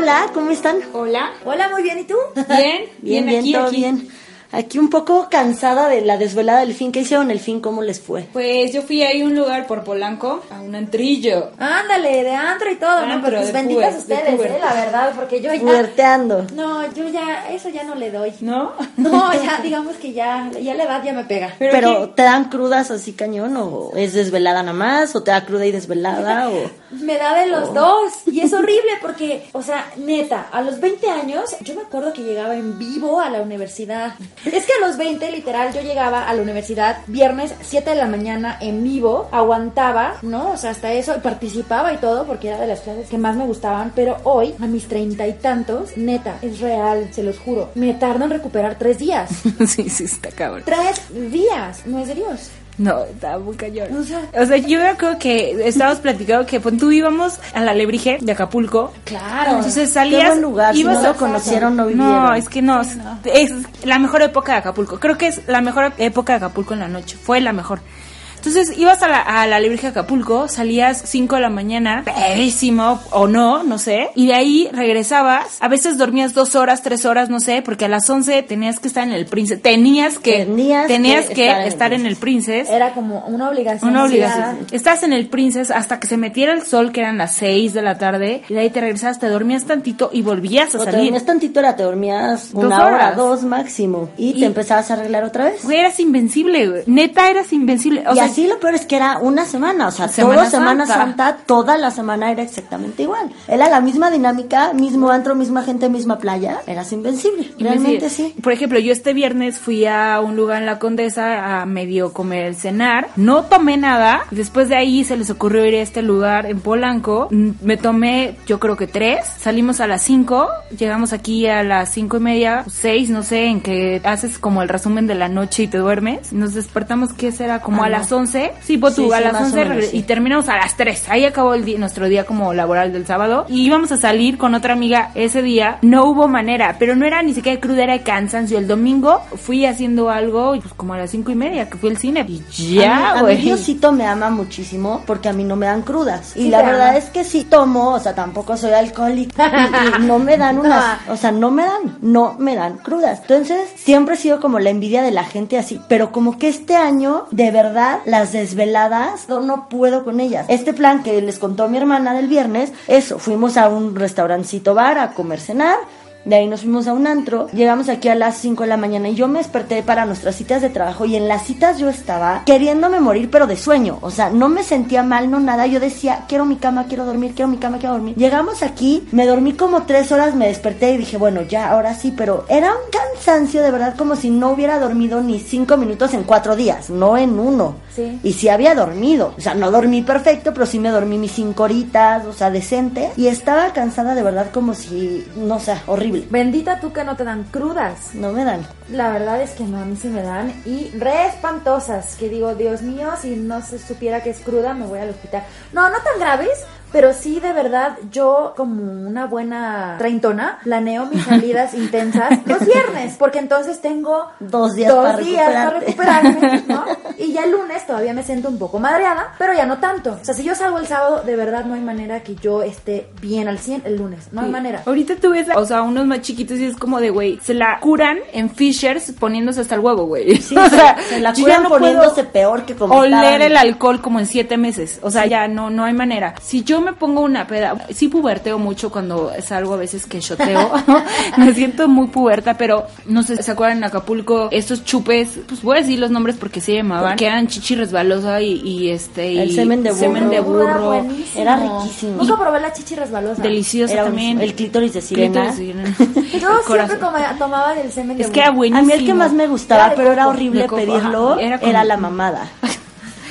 Hola, ¿cómo están? Hola. Hola, muy bien, ¿y tú? Bien, Bien, bien, aquí, todo aquí. bien. Aquí un poco cansada de la desvelada del fin. ¿Qué hicieron el fin? ¿Cómo les fue? Pues yo fui ahí a un lugar por Polanco, a un antrillo. Ándale, de antro y todo, ¿no? Pero pues benditas ustedes, eh, la verdad, porque yo ya... Fuerteando. No, yo ya, eso ya no le doy. ¿No? No, ya, digamos que ya, ya la edad ya me pega. Pero Pero, ¿te dan crudas así cañón? ¿O es desvelada nada más? ¿O te da cruda y desvelada? ¿O Me da de los dos. Y es horrible porque, o sea, neta, a los 20 años, yo me acuerdo que llegaba en vivo a la universidad. Es que a los 20, literal, yo llegaba a la universidad viernes 7 de la mañana en vivo, aguantaba, ¿no? O sea, hasta eso, participaba y todo porque era de las clases que más me gustaban. Pero hoy, a mis treinta y tantos, neta, es real, se los juro. Me tardo en recuperar tres días. sí, sí, está cabrón. Tres días, no es de Dios. No, está muy cañón. O sea- o sea, yo me acuerdo que estábamos platicando que pues, tú íbamos a la Lebrige de Acapulco. Claro. Entonces salías. Qué buen lugar, si lo conocieron, no vivieron. No, es que no, es la mejor época de Acapulco. Creo que es la mejor época de Acapulco en la noche. Fue la mejor. Entonces ibas a la, a la Lebrija Acapulco, salías 5 de la mañana, pedísimo o no, no sé, y de ahí regresabas. A veces dormías dos horas, tres horas, no sé, porque a las 11 tenías que estar en el Princess. Tenías que, Tenías tenías que que, estar en el en el Princess. Era como una obligación. Una obligación. ah. Estás en el Princess hasta que se metiera el sol, que eran las 6 de la tarde, y de ahí te regresabas, te dormías tantito y volvías a o te salir. dormías tantito, era te dormías Dos una hora, dos máximo. Y, Y- te empezabas a arreglar otra vez. Güey, eras invencible, güey. Neta, eras invencible. O sea, así lo peor es que era una semana, o sea, Semana toda Semana Santa. Santa, toda la semana era exactamente igual. Era la misma dinámica, mismo antro, misma gente, misma playa. Eras invencible, realmente sí. Por ejemplo, yo este viernes fui a un lugar en la Condesa a medio comer, cenar. No tomé nada. Después de ahí se les ocurrió ir a este lugar en Polanco. Mm, Me tomé, yo creo que tres. Salimos a las cinco. Llegamos aquí a las cinco y media, seis, no sé, en que haces como el resumen de la noche y te duermes. Nos despertamos, ¿qué será? Como Ah, a las once. Sí, pues tú, Sí, a sí, las más o once menos, regre- sí. y terminamos a las 3. Ahí acabó el día- nuestro día como laboral del sábado. Y íbamos a salir con otra amiga ese día. No hubo manera, pero no era ni siquiera cruda, era de cansancio. El domingo fui haciendo algo, y pues como a las cinco y media, que fue el cine. Y ya, a mí güey. Diosito me ama muchísimo porque a mí no me dan crudas. Y la verdad ama. es que sí tomo, o sea, tampoco soy alcohólica. Y, y no me dan unas, o sea, no me dan, no me dan crudas. Entonces, siempre he sido como la envidia de la gente así. Pero como que este año, de verdad, las desveladas, no, no puedo con ellas. Este plan que les contó mi hermana del viernes, eso, fuimos a un restaurancito bar a comer, cenar. De ahí nos fuimos a un antro, llegamos aquí a las 5 de la mañana y yo me desperté para nuestras citas de trabajo y en las citas yo estaba queriéndome morir pero de sueño, o sea, no me sentía mal, no nada, yo decía, quiero mi cama, quiero dormir, quiero mi cama, quiero dormir. Llegamos aquí, me dormí como tres horas, me desperté y dije, bueno, ya, ahora sí, pero era un cansancio de verdad como si no hubiera dormido ni cinco minutos en cuatro días, no en uno. Sí. Y sí había dormido, o sea, no dormí perfecto, pero sí me dormí mis cinco horitas, o sea, decente. Y estaba cansada de verdad como si, no sé, horrible. Bendita tú que no te dan crudas. No me dan. La verdad es que no, a mí se me dan. Y re espantosas. Que digo, Dios mío, si no se supiera que es cruda, me voy al hospital. No, no tan graves. Pero sí, de verdad, yo como una buena treintona, planeo mis salidas intensas los viernes, porque entonces tengo Dos días dos para días para recuperarte. recuperarme, ¿no? Y ya el lunes todavía me siento un poco madreada, pero ya no tanto. O sea, si yo salgo el sábado, de verdad no hay manera que yo esté bien al 100 el lunes, no hay manera. Ahorita tú ves, o sea, unos más chiquitos y es como de, güey, se la curan en Fishers poniéndose hasta el huevo, güey. Sí, o se- sea, se la curan no poniéndose peor que como Oler estaban. el alcohol como en siete meses. O sea, ya no, no hay manera. Si yo me pongo una peda, sí puberteo mucho cuando es algo a veces que shoteo. me siento muy puberta, pero no sé, ¿se acuerdan en Acapulco? Estos chupes, pues voy a decir los nombres porque se llamaban, que eran chichi resbalosa y, y este, y El semen de burro. semen de Era burro. buenísimo. Era riquísimo. Nunca probé la chichi resbalosa. Deliciosa Era un- también. el clítoris de sirena. Clítoris de sirena. Yo siempre come- tomaba del semen de Es que era burro. buenísimo. A mí el que más me gustaba, Era pero era horrible pedirlo, era, era la mamada.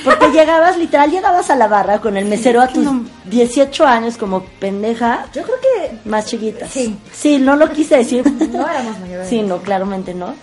Porque llegabas, literal, llegabas a la barra con el mesero a tus 18 años como pendeja, Yo creo que más chiquitas. Sí. Sí, no lo quise decir. no éramos mayores. Sí, no, claramente no.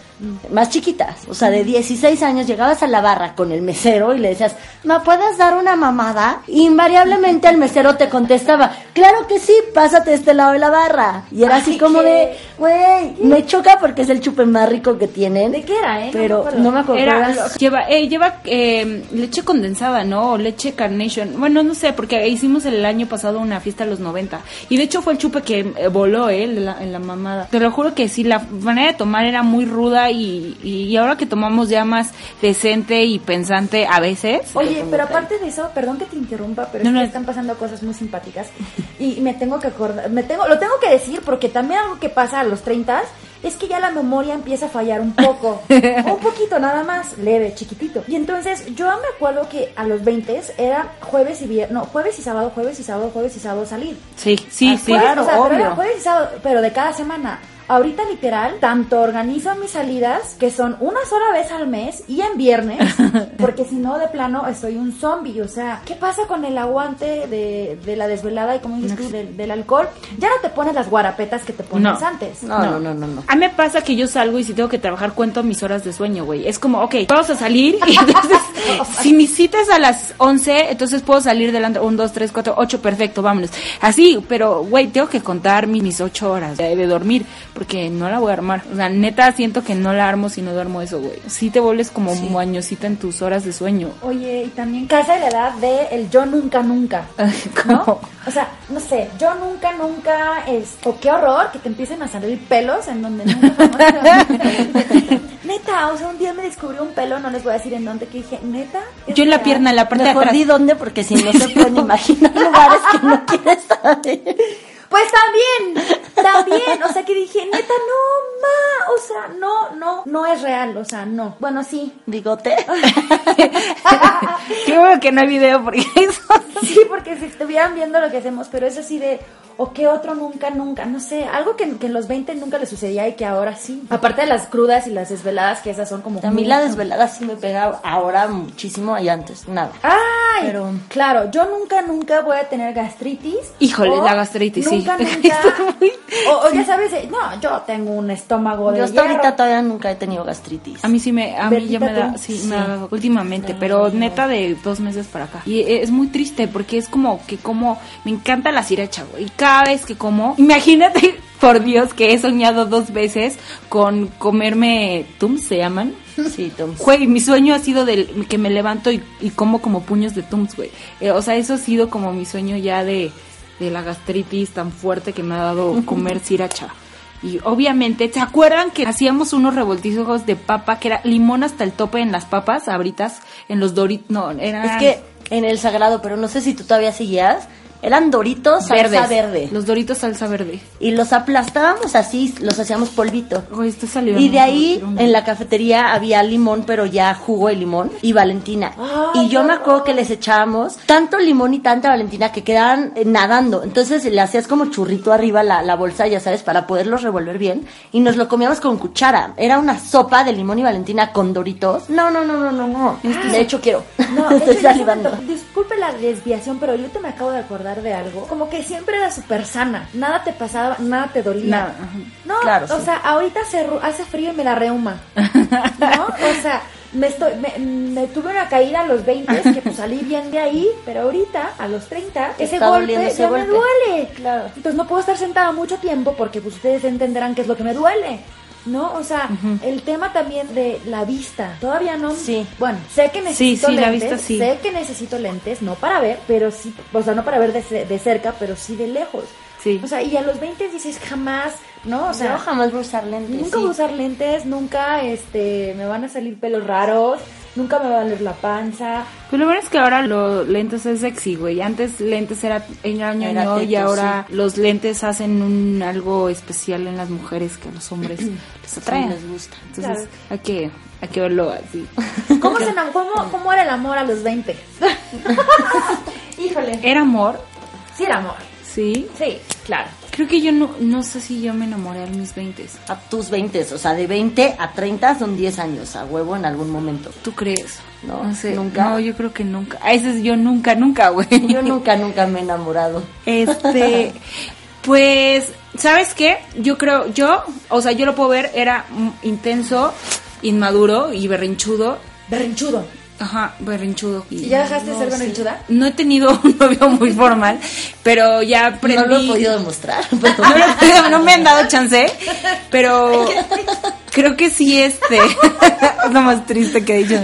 Más chiquitas, o sea, de 16 años llegabas a la barra con el mesero y le decías, ¿me puedes dar una mamada? Invariablemente el mesero te contestaba, claro que sí, pásate de este lado de la barra. Y era así como ¿qué? de, güey, me choca porque es el chupe más rico que tienen. ¿De qué era, eh? No me Pero acuerdo. no me acuerdo. Era, lleva, eh, lleva eh, leche condensada, ¿no? O leche Carnation. Bueno, no sé, porque hicimos el año pasado una fiesta a los 90. Y de hecho fue el chupe que eh, voló, ¿eh? En la, en la mamada. Te lo juro que sí, la manera de tomar era muy ruda y, y, y ahora que tomamos ya más decente y pensante a veces. Oye, pero aparte de eso, perdón que te interrumpa, pero No, es que no. están pasando cosas muy simpáticas y me tengo que acordar, me tengo, lo tengo que decir porque también algo que pasa a los 30 es que ya la memoria empieza a fallar un poco, un poquito nada más, leve, chiquitito. Y entonces yo me acuerdo que a los 20 era jueves y viernes, no, jueves y sábado, jueves y sábado, jueves y sábado salir. Sí, sí, Ah, sí. Jueves, claro, o sea, pero obvio. era jueves y sábado, pero de cada semana. Ahorita literal, tanto organizo mis salidas, que son una sola vez al mes y en viernes, porque si no, de plano, estoy un zombie. O sea, ¿qué pasa con el aguante de, de la desvelada y como dices tú, del, del alcohol? Ya no te pones las guarapetas que te pones No. antes. No, no, no, no, no. A mí me pasa que yo salgo y si tengo que trabajar cuento mis horas de sueño, güey. Es como, ok, vamos a salir y entonces, si mi cita es a las 11, entonces puedo salir delante, 1, 2, 3, 4, 8, perfecto, vámonos. Así, pero, güey, tengo que contar mi- mis 8 horas de, de dormir porque no la voy a armar. O sea, neta, siento que no la armo si no duermo eso, güey. Sí te vuelves como moñosita en tus horas de sueño. Oye, y también casa de la edad de el yo nunca, nunca. ¿no? ¿Cómo? O sea, no sé, yo nunca, nunca es. O qué horror que te empiecen a salir pelos en donde nunca jamás Neta, o sea, un día me descubrió un pelo, no les voy a decir en dónde, que dije, neta. ¿Es Yo en la real?" pierna, en la parte de atrás. di dónde porque si no se pueden imaginar lugares que no quieres saber. Pues también, también, o sea que dije, neta, no, ma, o sea, no, no, no es real, o sea, no. Bueno, sí. Bigote. Qué bueno que no hay video porque eso... Sí, porque si estuvieran viendo lo que hacemos, pero es así de, o qué otro nunca, nunca, no sé, algo que, que en los 20 nunca le sucedía y que ahora sí. Aparte de las crudas y las desveladas, que esas son como... A mí la desvelada sí me pega ahora muchísimo y antes nada. ¡Ay! Pero- Claro, yo nunca, nunca voy a tener gastritis. Híjole, la gastritis, sí. nunca, Nunca, Está muy- O, o ya sabes, eh, no, yo tengo un estómago de Yo hasta hierro. ahorita todavía nunca he tenido gastritis. A mí sí me, a mí ya me da, sí, Sí. me últimamente, pero neta de dos meses para acá. Y es muy triste porque es como que como, me encanta la sriracha, güey. Cada vez que como, imagínate, por Dios, que he soñado dos veces con comerme, ¿tums se llaman? Sí, Tom. Güey, mi sueño ha sido del que me levanto y, y como como puños de tums, güey. Eh, o sea, eso ha sido como mi sueño ya de, de la gastritis tan fuerte que me ha dado comer sriracha. Y obviamente, ¿se acuerdan que hacíamos unos revoltijos de papa que era limón hasta el tope en las papas, abritas, en los doritos? No, eran Es que en el sagrado, pero no sé si tú todavía seguías, eran doritos salsa verdes. verde. Los doritos salsa verde. Y los aplastábamos así, los hacíamos polvito. Güey, esto salió. Y de ahí en la cafetería había limón, pero ya jugo de limón y Valentina. Y yo me acuerdo que les echábamos tanto limón y tanta Valentina que quedaban eh, nadando. Entonces le hacías como churrito arriba la, la bolsa, ya sabes, para poderlos revolver bien. Y nos lo comíamos con cuchara. Era una sopa de limón y Valentina con doritos. No, no, no, no, no, no. De hecho quiero. No, de Estoy yo salivando. disculpe la desviación, pero yo te me acabo de acordar de algo. Como que siempre era súper sana. Nada te pasaba, nada te dolía. Nada. No, Claro, o sí. sea, ahorita hace, frío y me da reuma. ¿No? O sea, me, estoy, me, me tuve una caída a los 20 que pues salí bien de ahí, pero ahorita, a los 30, ese golpe ese ya me duele. Claro. Entonces no puedo estar sentada mucho tiempo porque pues ustedes entenderán qué es lo que me duele. ¿No? O sea, el tema también de la vista. Todavía no. Sí. Bueno, sé que necesito sí, la lentes. vista sí. Sé que necesito lentes, no para ver, pero sí. O sea, no para ver de, de cerca, pero sí de lejos. Sí. O sea, y a los 20 dices jamás, ¿no? O sea, Yo jamás voy a usar lentes. Nunca sí. voy a usar lentes, nunca este, me van a salir pelos raros, nunca me va a doler la panza. Pero lo bueno es que ahora los lentes es sexy, güey. Antes lentes era era ñoño y teto, ahora los lentes hacen un algo especial en las mujeres que a los hombres les atraen. les gusta. Entonces Claro. hay que hay que verlo así. ¿Cómo, se cómo, ¿Cómo era el amor a los 20? Híjole. Era amor, Sí era amor. sí. Sí, claro. Creo que yo no no sé si yo me enamoré a mis 20 A tus 20, o sea, de 20 a 30 son 10 años, a huevo en algún momento. ¿Tú crees? No, sé. nunca. No, yo creo que nunca. A ese es yo nunca, nunca, güey. Yo nunca, nunca me he enamorado. Este, pues, ¿sabes qué? Yo creo, yo, o sea, yo lo puedo ver, era intenso, inmaduro y berrinchudo. Berrinchudo. Ajá, berrinchudo. ¿Y ya dejaste de ser sí. berrinchuda? No he tenido un novio muy formal, pero ya aprendí. No lo he podido demostrar, pero no me han dado chance, pero creo que sí, este, es lo más triste que he dicho.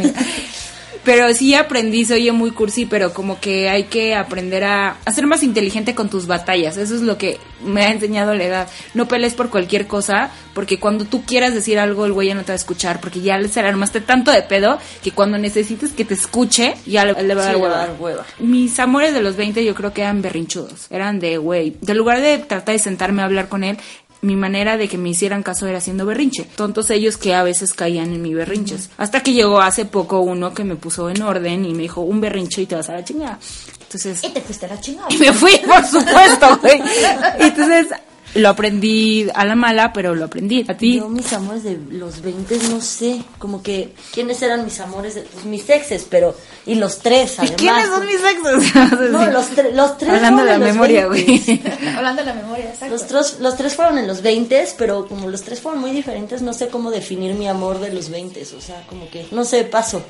Pero sí aprendí, se oye muy cursi, pero como que hay que aprender a, a ser más inteligente con tus batallas. Eso es lo que me ha enseñado la edad. No pelees por cualquier cosa, porque cuando tú quieras decir algo, el güey ya no te va a escuchar, porque ya le será armaste tanto de pedo que cuando necesites que te escuche, ya le, le va a dar Sí, le hueva. dar hueva. Mis amores de los 20 yo creo que eran berrinchudos. Eran de, güey, de lugar de tratar de sentarme a hablar con él, mi manera de que me hicieran caso era haciendo berrinche. Tontos ellos que a veces caían en mis berrinches. Hasta que llegó hace poco uno que me puso en orden y me dijo, un berrinche y te vas a la chingada. Entonces, Y te fuiste a la chingada. y me fui, por supuesto, güey. Entonces, lo aprendí a la mala, pero lo aprendí. A ti. Yo, mis amores de los 20, no sé, como que, ¿quiénes eran mis amores? De, pues mis exes, pero, y los tres, ¿Y además. quiénes son mis exes? No, los, tre- los tres Hablando de la memoria, 20s. güey. Hablando de la memoria, exacto. Los, tres- los tres fueron en los 20, pero como los tres fueron muy diferentes, no sé cómo definir mi amor de los 20, o sea, como que, no sé, paso.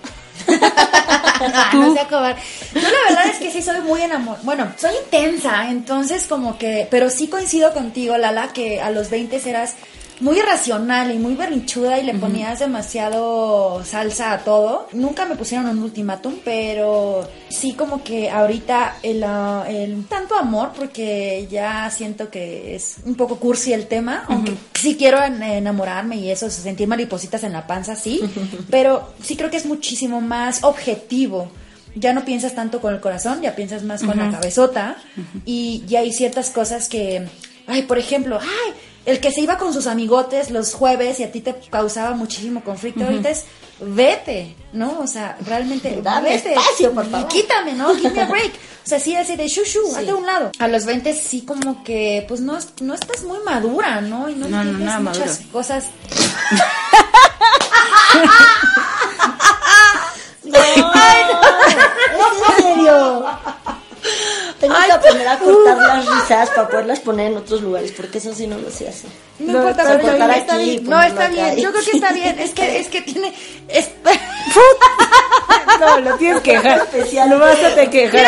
No sea cobarde. Yo la verdad es que sí soy muy enamor. Bueno, soy intensa, entonces como que, pero sí coincido contigo, Lala, que a los 20 eras muy irracional y muy berrinchuda y le ponías demasiado salsa a todo. Nunca me pusieron un ultimátum, pero sí como que ahorita el, ah, el tanto amor, porque ya siento que es un poco cursi el tema, aunque sí quiero en- enamorarme y eso, sentir maripositas en la panza, sí, pero sí creo que es muchísimo más objetivo. Ya no piensas tanto con el corazón, ya piensas más con la cabezota y ya hay ciertas cosas que, ay, por ejemplo, ay, el que se iba con sus amigotes los jueves y a ti te causaba muchísimo conflicto, ahorita es vete, ¿no? O sea, realmente Dame vete. espacio, por favor. Quítame, ¿no? Give me a break. O sea, sí, así de shushu, hazte a un lado. A los 20 sí como que, pues no, no estás muy madura, ¿no? Y no, No, no, nada muchas madura. cosas. ¿Es en serio? Tengo que aprender a cortar las risas para poderlas poner en otros lugares, porque eso sí no lo sé hacer. No, No, importa, pero está aquí, bien. No, está bien. Yo creo que está bien. Es que, es que tiene. es- No, lo tienes que dejar. Especial. Lo vas a tener que dejar.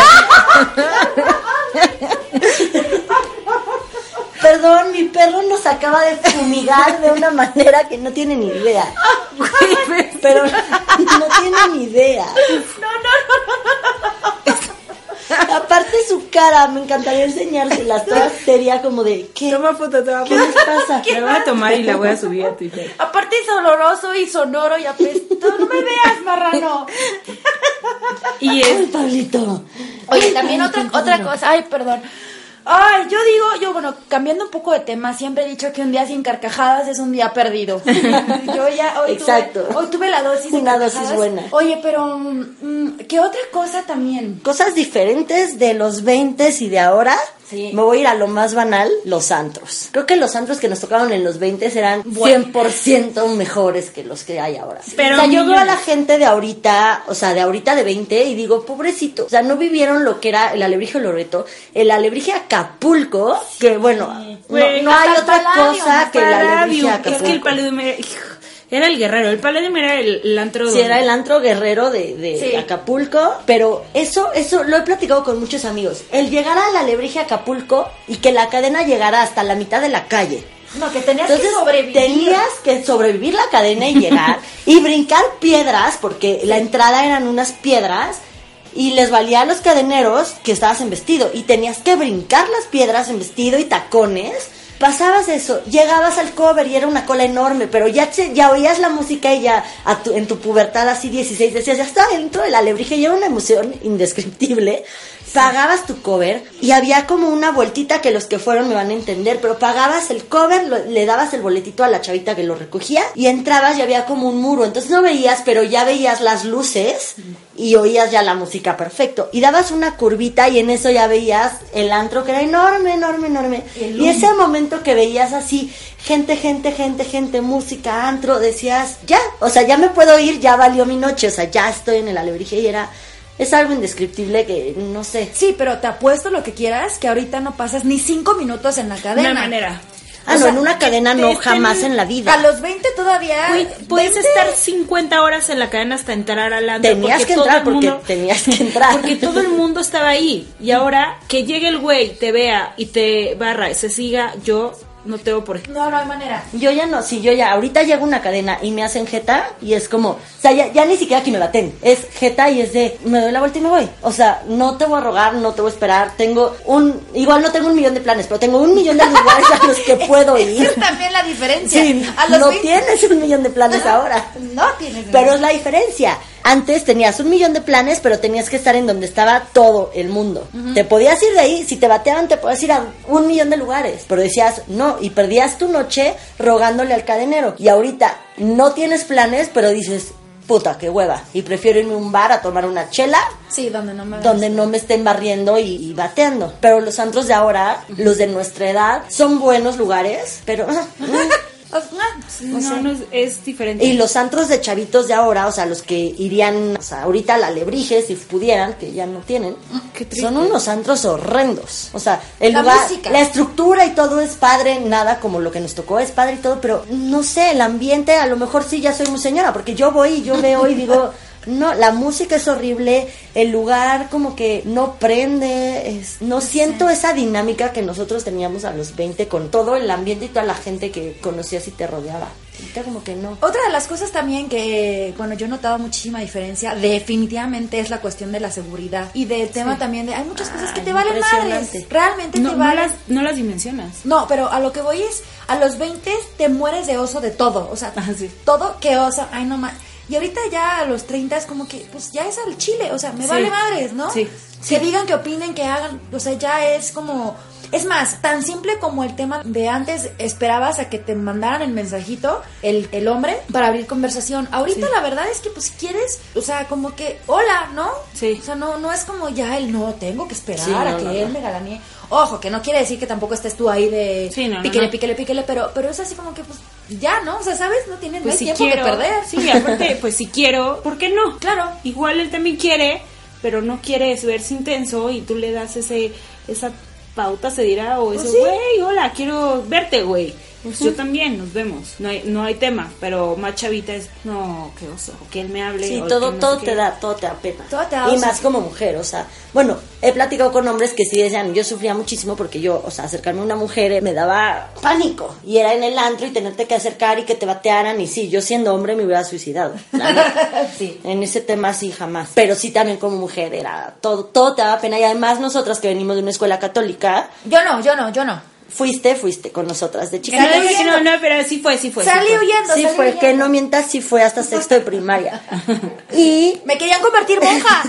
Perdón, mi perro nos acaba de fumigar de una manera que no tiene ni idea. Pero no tiene ni idea. No, no, no. Aparte su cara, me encantaría enseñárselas toda seria como de ¿qué? Toma foto, toma ¿Qué les pasa? La voy a tomar y la voy a subir a Twitter. Aparte es oloroso y sonoro y apestoso. No me veas, marrano. Y Ay, es. Pablito. Oye, también otra, otra cosa. Ay, perdón. Ay, yo digo, yo, bueno, cambiando un poco de tema, siempre he dicho que un día sin carcajadas es un día perdido. Yo ya, hoy, Exacto. Tuve, hoy tuve la dosis de Una dosis buena. Oye, pero, mm, ¿qué otra cosa también? Cosas diferentes de los 20 y de ahora. Sí. Me voy a ir a lo más banal, los antros. Creo que los antros que nos tocaron en los 20 eran Bueno. 100% mejores que los que hay ahora. Pero o sea, yo veo a la gente de ahorita, o sea, de ahorita de 20 y digo, pobrecito. O sea, no vivieron lo que era el alebrije Loreto, el alebrije Acapulco, que bueno, no, hay otra cosa que el alebrije. Acapulco. Es que el era, el guerrero. El Palladium era el, el antro. Sí, era el antro guerrero de, de Sí. Acapulco, pero eso, eso lo he platicado con muchos amigos. El llegar a la Alebrije Acapulco y que la cadena llegara hasta la mitad de la calle. No, que tenías Entonces que sobrevivir. tenías que sobrevivir la cadena y llegar y brincar piedras, porque la entrada eran unas piedras y les valía a los cadeneros que estabas en vestido y tenías que brincar las piedras en vestido y tacones. Pasabas eso, llegabas al cover y era una cola enorme, pero ya, ya oías la música y ya a tu- en tu pubertad así 16 decías, ya estaba dentro de la alebrije y era una emoción indescriptible. Pagabas tu cover y había como una vueltita que los que fueron me van a entender, pero pagabas el cover, lo- le dabas el boletito a la chavita que lo recogía y entrabas y había como un muro, entonces no veías, pero ya veías las luces y oías ya la música perfecto. Y dabas una curvita y en eso ya veías el antro que era enorme, enorme, enorme. Y ese momento que veías así, gente, gente, gente, gente, música, antro, decías, ya, o sea, ya me puedo ir, ya valió mi noche, o sea, ya estoy en el alebrije y era, es algo indescriptible que no sé. Sí, pero te apuesto lo que quieras que ahorita no pasas ni cinco minutos en la cadena. Una manera. Ah, O no, sea, en una cadena no, jamás en la vida. A los 20 todavía. Güey, puedes 20. estar 50 horas en la cadena hasta entrar al antro. Tenías porque que todo entrar, el porque mundo- tenías que entrar. Porque todo el mundo estaba ahí. Y ahora que llegue el güey, te vea y te barra y se siga, yo no tengo por No, no hay manera. Yo ya no, si yo ya, ahorita llego una cadena y me hacen jeta y es como, o sea, ya, ya ni siquiera aquí me baten, es jeta y es de, me doy la vuelta y me voy. O sea, no te voy a rogar, no te voy a esperar, tengo un, igual no tengo un millón de planes, pero tengo un millón de lugares a los que puedo ir. Es también la diferencia. Sí, a los no 20 tienes un millón de planes ahora. No tienes. Pero es la diferencia. Antes tenías un millón de planes, pero tenías que estar en donde estaba todo el mundo. Te podías ir de ahí, si te bateaban, te podías ir a un millón de lugares. Pero decías no, y perdías tu noche rogándole al cadenero. Y ahorita no tienes planes, pero dices, puta, qué hueva. Y prefiero irme a un bar a tomar una chela Sí, donde no me donde no me estén barriendo y, y bateando. Pero los antros de ahora, los de nuestra edad, son buenos lugares, pero... ah, No, no, es, es diferente. Y los antros de chavitos de ahora, o sea, los que irían, o sea, ahorita a la Lebrige, si pudieran, que ya no tienen, Qué triste. son unos antros horrendos. O sea, el La lugar, música. la estructura y todo es padre, nada como lo que nos tocó es padre y todo, pero no sé, el ambiente, a lo mejor sí ya soy muy señora, porque yo voy y yo veo y digo, no, la música es horrible, el lugar como que no prende, es- no siento esa dinámica que nosotros teníamos a los 20 con todo el ambiente y toda la gente que conocías y te rodeaba. Ahorita como que no. Otra de las cosas también que, bueno, yo he notado muchísima diferencia, definitivamente es la cuestión de la seguridad y del tema también de, hay muchas cosas que Ay, te valen madres, realmente no, te no valen. las, no las dimensionas. No, pero a lo que voy es, a los 20 te mueres de oso de todo, o sea, Ah, sí. todo que oso, ay no más. Y ahorita ya a los 30 es como que, pues ya es al chile, o sea, me Sí. vale madres, ¿no? Sí. Que digan, que opinen, que hagan, o sea, ya es como... Es más, tan simple como el tema de antes esperabas a que te mandaran el mensajito, el, el hombre, para abrir conversación. Ahorita Sí. la verdad es que pues si quieres, o sea, como que, hola, ¿no? Sí. O sea, no, no es como ya el no, tengo que esperar Sí, no, a que no, él no. me galanee. Ojo, que no quiere decir que tampoco estés tú ahí de Sí, píquele, píquele, píquele, pero, pero es así como que pues ya, ¿no? O sea, ¿sabes? No tienes Pues si tiempo quiero. que perder. Sí, aparte, pues si quiero, ¿por qué no? Claro. Igual él también quiere, pero no quiere verse intenso y tú le das ese esa pauta, se dirá, o Pues sí. güey, hola, quiero verte, güey. Pues yo también, nos vemos. No hay, no hay tema, pero más chavita es, no, qué oso, que él me hable. Sí, todo, no todo te qué. da, todo te da pena. Todo te da y oso. más como mujer, o sea, bueno, he platicado con hombres que sí decían, yo sufría muchísimo porque yo, o sea, acercarme a una mujer eh, me daba pánico. Y era en el antro y tenerte que acercar y que te batearan. Y sí, yo siendo hombre me hubiera suicidado. Sí. En ese tema sí, jamás. Pero sí también como mujer era, todo, todo te daba pena. Y además nosotras que venimos de una escuela católica, Yo no, yo no, yo no. Fuiste, fuiste con nosotras de Que chicas. no, no, pero sí fue, sí fue. sí Salí fue. huyendo, Sí salí fue, huyendo. que no mientas, sí fue hasta sexto de primaria. Y Me querían convertir monja.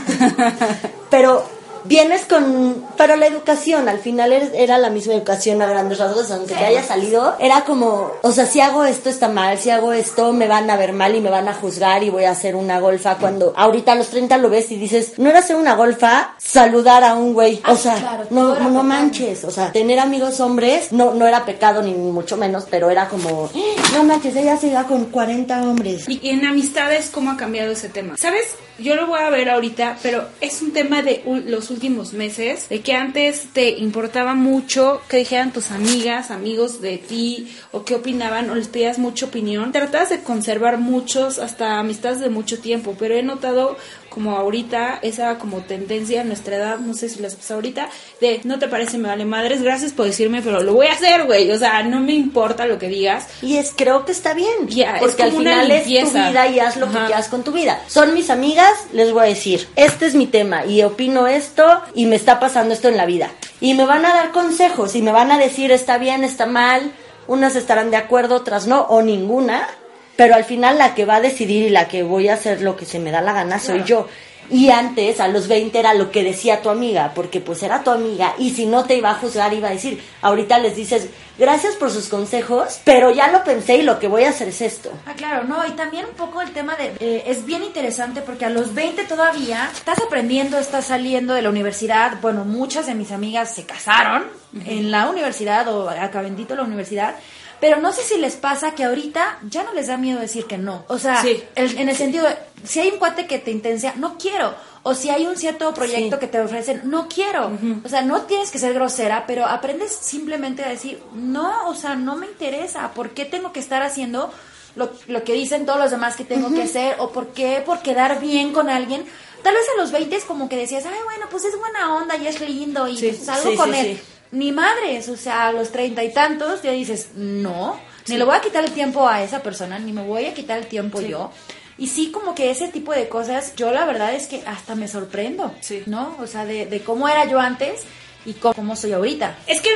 pero vienes con pero la educación al final eres- era la misma educación a grandes rasgos aunque te haya salido era como o sea si hago esto está mal si hago esto me van a ver mal y me van a juzgar y voy a hacer una golfa cuando ahorita a los 30 lo ves y dices no era hacer una golfa saludar a un güey o Ah, sea claro, no no manches o sea tener amigos hombres no no era pecado ni mucho menos pero era como no manches ella se iba con 40 hombres Y en amistades, ¿cómo ha cambiado ese tema? ¿Sabes? Yo lo voy a ver ahorita, pero es un tema de los últimos meses, de que antes te importaba mucho que dijeran tus amigas, amigos de ti, o qué opinaban, o les pedías mucha opinión. Tratabas de conservar muchos, hasta amistades de mucho tiempo, pero he notado como ahorita esa como tendencia en nuestra edad, no sé si les pasa ahorita, de no te parece, me vale madres, gracias por decirme, pero lo voy a hacer, güey, o sea, no me importa lo que digas. Y es, creo que está bien. Es porque al como una final es tu vida y haz lo que Ajá. quieras con tu vida. Son mis amigas, les voy a decir, este es mi tema y opino esto y me está pasando esto en la vida. Y me van a dar consejos y me van a decir está bien, está mal. Unas estarán de acuerdo, otras no, o ninguna. Pero al final la que va a decidir y la que voy a hacer lo que se me da la gana soy yo. Y antes, a los 20, era lo que decía tu amiga, porque pues era tu amiga, y si no te iba a juzgar, iba a decir, ahorita les dices, gracias por sus consejos, pero ya lo pensé y lo que voy a hacer es esto. Ah, claro, no, y también un poco el tema de... eh, es bien interesante porque a los 20 todavía estás aprendiendo, estás saliendo de la universidad. Bueno, muchas de mis amigas se casaron en la universidad o acabendito la universidad. Pero no sé si les pasa que ahorita ya no les da miedo decir que no. O sea, Sí. el- en el sentido de, si hay un cuate que te intensia, no quiero. O si hay un cierto proyecto Sí. que te ofrecen, no quiero. O sea, no tienes que ser grosera, pero aprendes simplemente a decir, no, o sea, no me interesa. ¿Por qué tengo que estar haciendo lo, lo que dicen todos los demás que tengo que hacer? ¿O por qué por quedar bien con alguien? Tal vez a los 20 es como que decías, ay, bueno, pues es buena onda y es lindo y Sí, pues, salgo sí, con sí, él. Ni madres, o sea, a los treinta y tantos ya dices, no, ni le voy a quitar el tiempo a esa persona, ni me voy a quitar el tiempo yo. Y sí, como que ese tipo de cosas, yo la verdad es que hasta me sorprendo, Sí. ¿no? O sea, de, de cómo era yo antes y cómo, cómo soy ahorita. Es que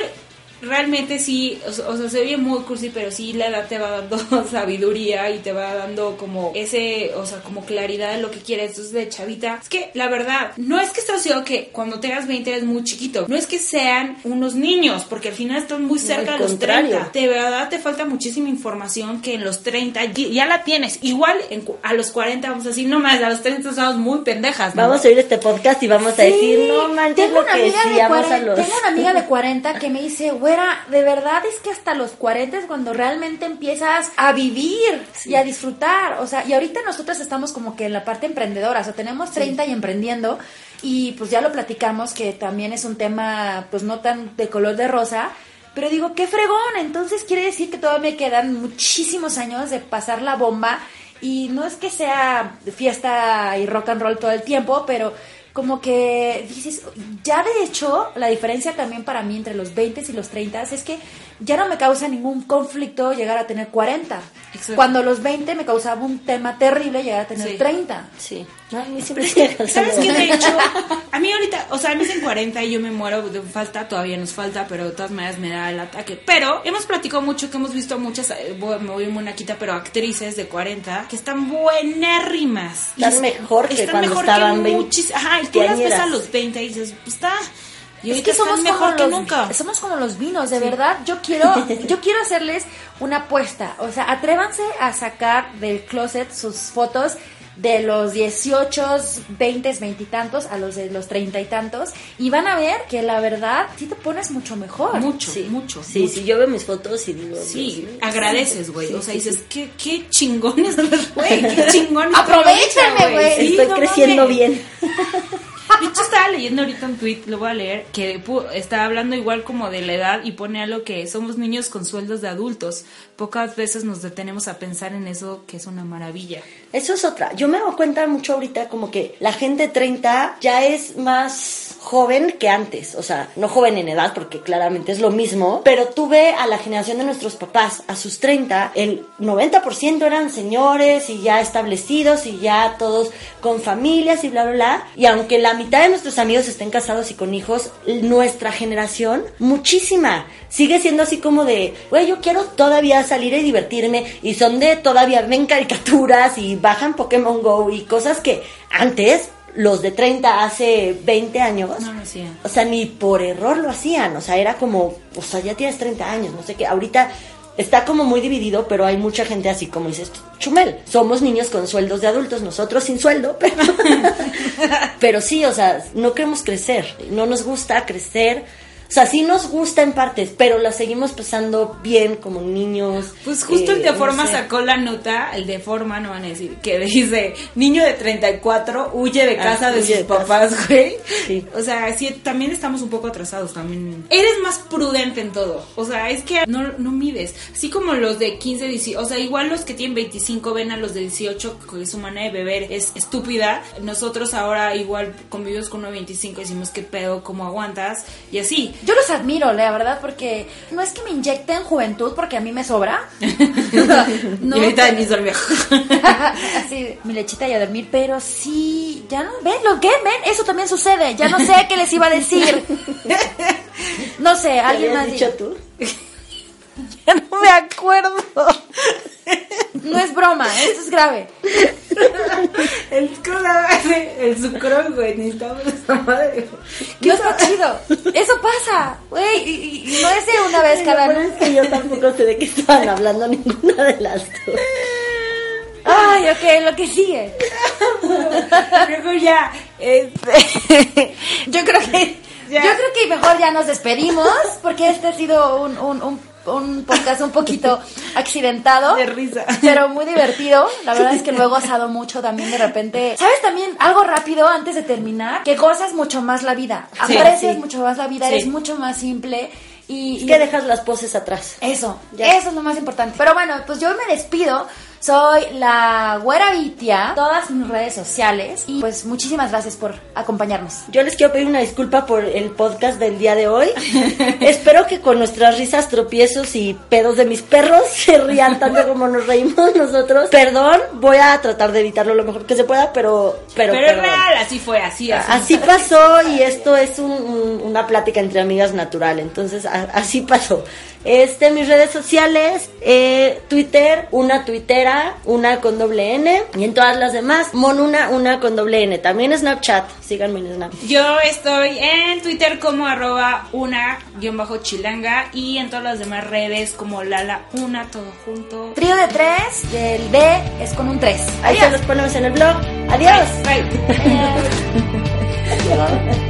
realmente sí, o, sea, se oye muy cursi, pero sí la edad te va dando sabiduría y te va dando como ese, o sea, como claridad de lo que quieres. Entonces, de chavita, es que la verdad, no es que estás diciendo que cuando tengas 20 eres muy chiquito, no es que sean unos niños, porque al final están muy cerca al de los contrario. 30. De verdad te falta muchísima información que en los 30 ya la tienes. Igual en a los 40 vamos a decir, no más, a los 30 estamos muy pendejas. ¿no? Vamos a oír este podcast y vamos a decir, no manches lo que decíamos a 40, los... Tengo una amiga de 40 que me dice, güera, de verdad es que hasta los 40 es cuando realmente empiezas a vivir y a disfrutar. O sea, y ahorita nosotros estamos como que en la parte emprendedora, o sea, tenemos 30 y emprendiendo. Y pues ya lo platicamos que también es un tema pues no tan de color de rosa. Pero digo, qué fregón, entonces quiere decir que todavía me quedan muchísimos años de pasar la bomba y no es que sea fiesta y rock and roll todo el tiempo, pero como que dices, ya de hecho, la diferencia también para mí entre los 20 y los 30 es que ya no me causa ningún conflicto llegar a tener 40. Exacto. Cuando los 20 me causaba un tema terrible llegar a tener Sí. 30. Sí, no, a mí siempre ¿sabes qué? De hecho, a mí ahorita, o sea, a mí es en 40 y yo me muero de falta, todavía nos falta, pero de todas maneras me da el ataque. Pero hemos platicado mucho que hemos visto muchas, eh, voy- me voy muy naquita, pero actrices de 40 que están buenérrimas. Están mejor que están cuando mejor estaban que muchis- Ajá, y tú las ves a los 20 y dices, pues está. Y es que somos mejor que los, nunca. Somos como los vinos, de verdad. Yo quiero, yo quiero hacerles una apuesta. O sea, atrévanse a sacar del closet sus fotos de los 18, 20, 20 y tantos a los de los 30 y tantos y van a ver que la verdad sí te pones mucho mejor. Mucho, Sí, mucho. Sí, mucho. sí, yo veo mis fotos y digo... Sí, Dios agradeces, güey. Sí, o sea, sí, dices, qué, qué chingones, güey, qué chingones. Aprovechenme, güey. Estoy no creciendo bien. De hecho, estaba leyendo ahorita un tweet, lo voy a leer, que está hablando igual como de la edad y pone algo que somos niños con sueldos de adultos. Pocas veces nos detenemos a pensar en eso, que es una maravilla. Eso es otra. Yo me doy cuenta mucho ahorita como que la gente de 30 ya es más joven que antes. O sea, no joven en edad porque claramente es lo mismo. Pero tuve a la generación de nuestros papás, a sus 30, el 90% eran señores y ya establecidos y ya todos con familias y bla, bla, bla. Y aunque la mitad de nuestros amigos estén casados y con hijos, nuestra generación, muchísima. Sigue siendo así como de, güey, yo quiero todavía salir y divertirme. Y son de todavía ven caricaturas y bajan Pokémon Go y cosas que antes, los de 30 hace 20 años, No lo hacía. o sea, ni por error lo hacían. O sea, era como, o sea, ya tienes 30 años, no sé qué. Ahorita está como muy dividido, pero hay mucha gente así como dices, Chumel, somos niños con sueldos de adultos, nosotros sin sueldo, pero, pero sí, o sea, no queremos crecer, no nos gusta crecer. O sea, sí nos gusta en partes, pero la seguimos pasando bien como niños. Pues justo el eh, de forma no sé. sacó la nota, el de forma no van a decir, que dice, niño de 34 huye de Ah, casa de sus de papás, güey. Sí. O sea, sí, también estamos un poco atrasados también. Eres más prudente en todo. O sea, es que no, no mides. Así como los de 15, 18, o sea, igual los que tienen 25 ven a los de 18 que su manera de beber es estúpida. Nosotros ahora igual convivimos con uno de 25 y decimos, ¿qué pedo? ¿Cómo aguantas? Y así. Yo los admiro, la verdad, porque no es que me inyecten juventud porque a mí me sobra. no, y ahorita pero- Denise dormía. Así, mi lechita y a dormir, pero sí, ya no, ven, lo que ven, eso también sucede, ya no sé qué les iba a decir. No sé, ¿Qué alguien más. dicho tú? Ya no me acuerdo. No es broma, esto es grave. El, el sucrón, güey. Necesitamos esa madre. No está chido. Eso pasa, güey, y, y- y no es de una vez cada peor es que yo tampoco sé de qué estaban hablando ninguna de las dos. Ay, ok, lo que sigue. Mejor ya. Este. Yo creo que Ya. yo creo que mejor ya nos despedimos porque este ha sido un, un, un, un podcast un poquito accidentado. De risa. Pero muy divertido. La verdad es que lo he gozado mucho también de repente. ¿Sabes también algo rápido antes de terminar? Que gozas mucho más la vida. Sí, Aprecias sí. mucho más la vida, Sí. eres mucho más simple. Y, y- que dejas las poses atrás. eso, Ya. eso es lo más importante. Pero bueno, pues yo me despido Soy la Güera Vitia, todas mis redes sociales. Y pues muchísimas gracias por acompañarnos. Yo les quiero pedir una disculpa por el podcast del día de hoy. Espero que con nuestras risas, tropiezos y pedos de mis perros se rían tanto como nos reímos nosotros. Perdón, voy a tratar de evitarlo lo mejor que se pueda, pero... Pero, Pero es real, así fue, así, así. Así pasó y esto es un- un- una plática entre amigas natural, entonces a- así pasó. Este, mis redes sociales, eh, Twitter, una tuitera, una con doble N, y en todas las demás, Monuna, una con doble N. También Snapchat, síganme en Snap. Yo estoy en Twitter como arroba una guion bajo chilanga y en todas las demás redes como Lala una todo junto. Trío de tres, el B es con un 3. Ahí se los ponemos en el blog. Adiós. Bye. I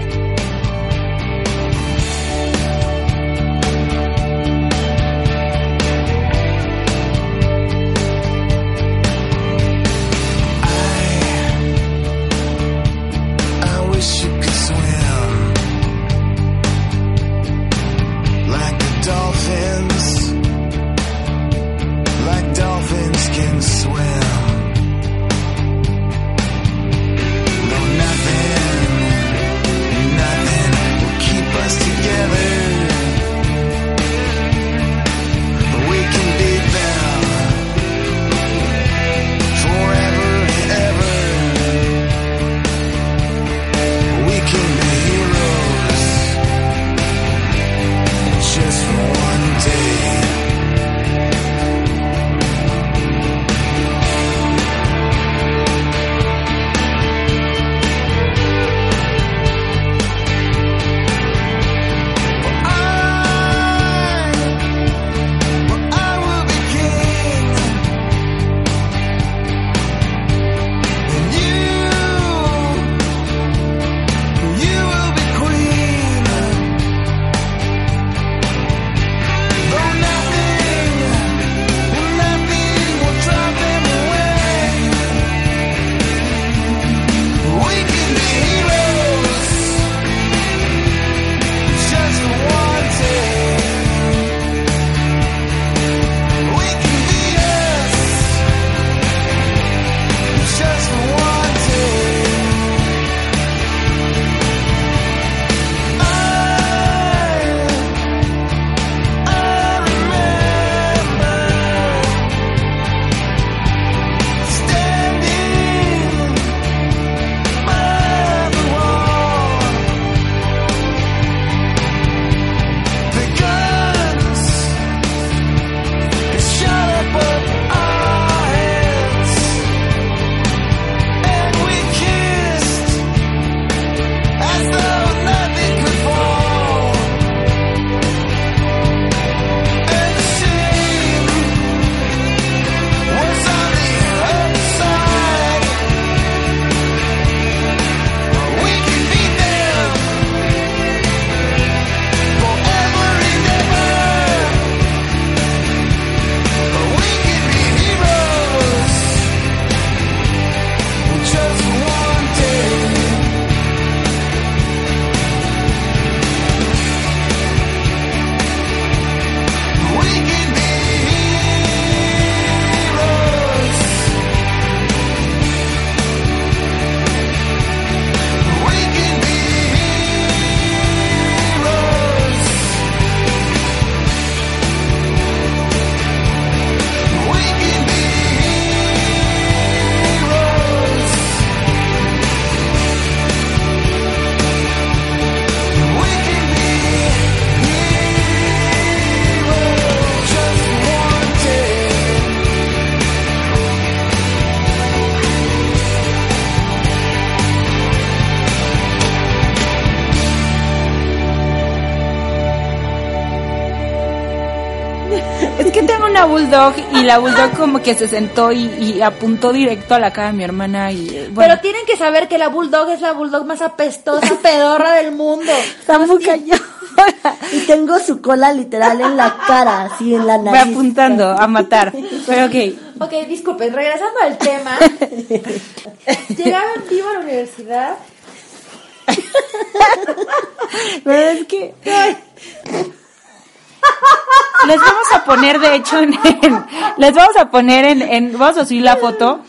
bulldog y la bulldog como que se sentó y, y apuntó directo a la cara de mi hermana y eh, bueno. Pero tienen que saber que la bulldog es la bulldog más apestosa, pedorra del mundo. Samu cayó. Y tengo su cola literal en la cara, así en la voy nariz. apuntando a matar. Pero ok. Ok, disculpen, regresando al tema. Llegaba en vivo a la universidad. Pero es que Les vamos a poner, de hecho, en, les vamos a poner en, en- vamos a subir la foto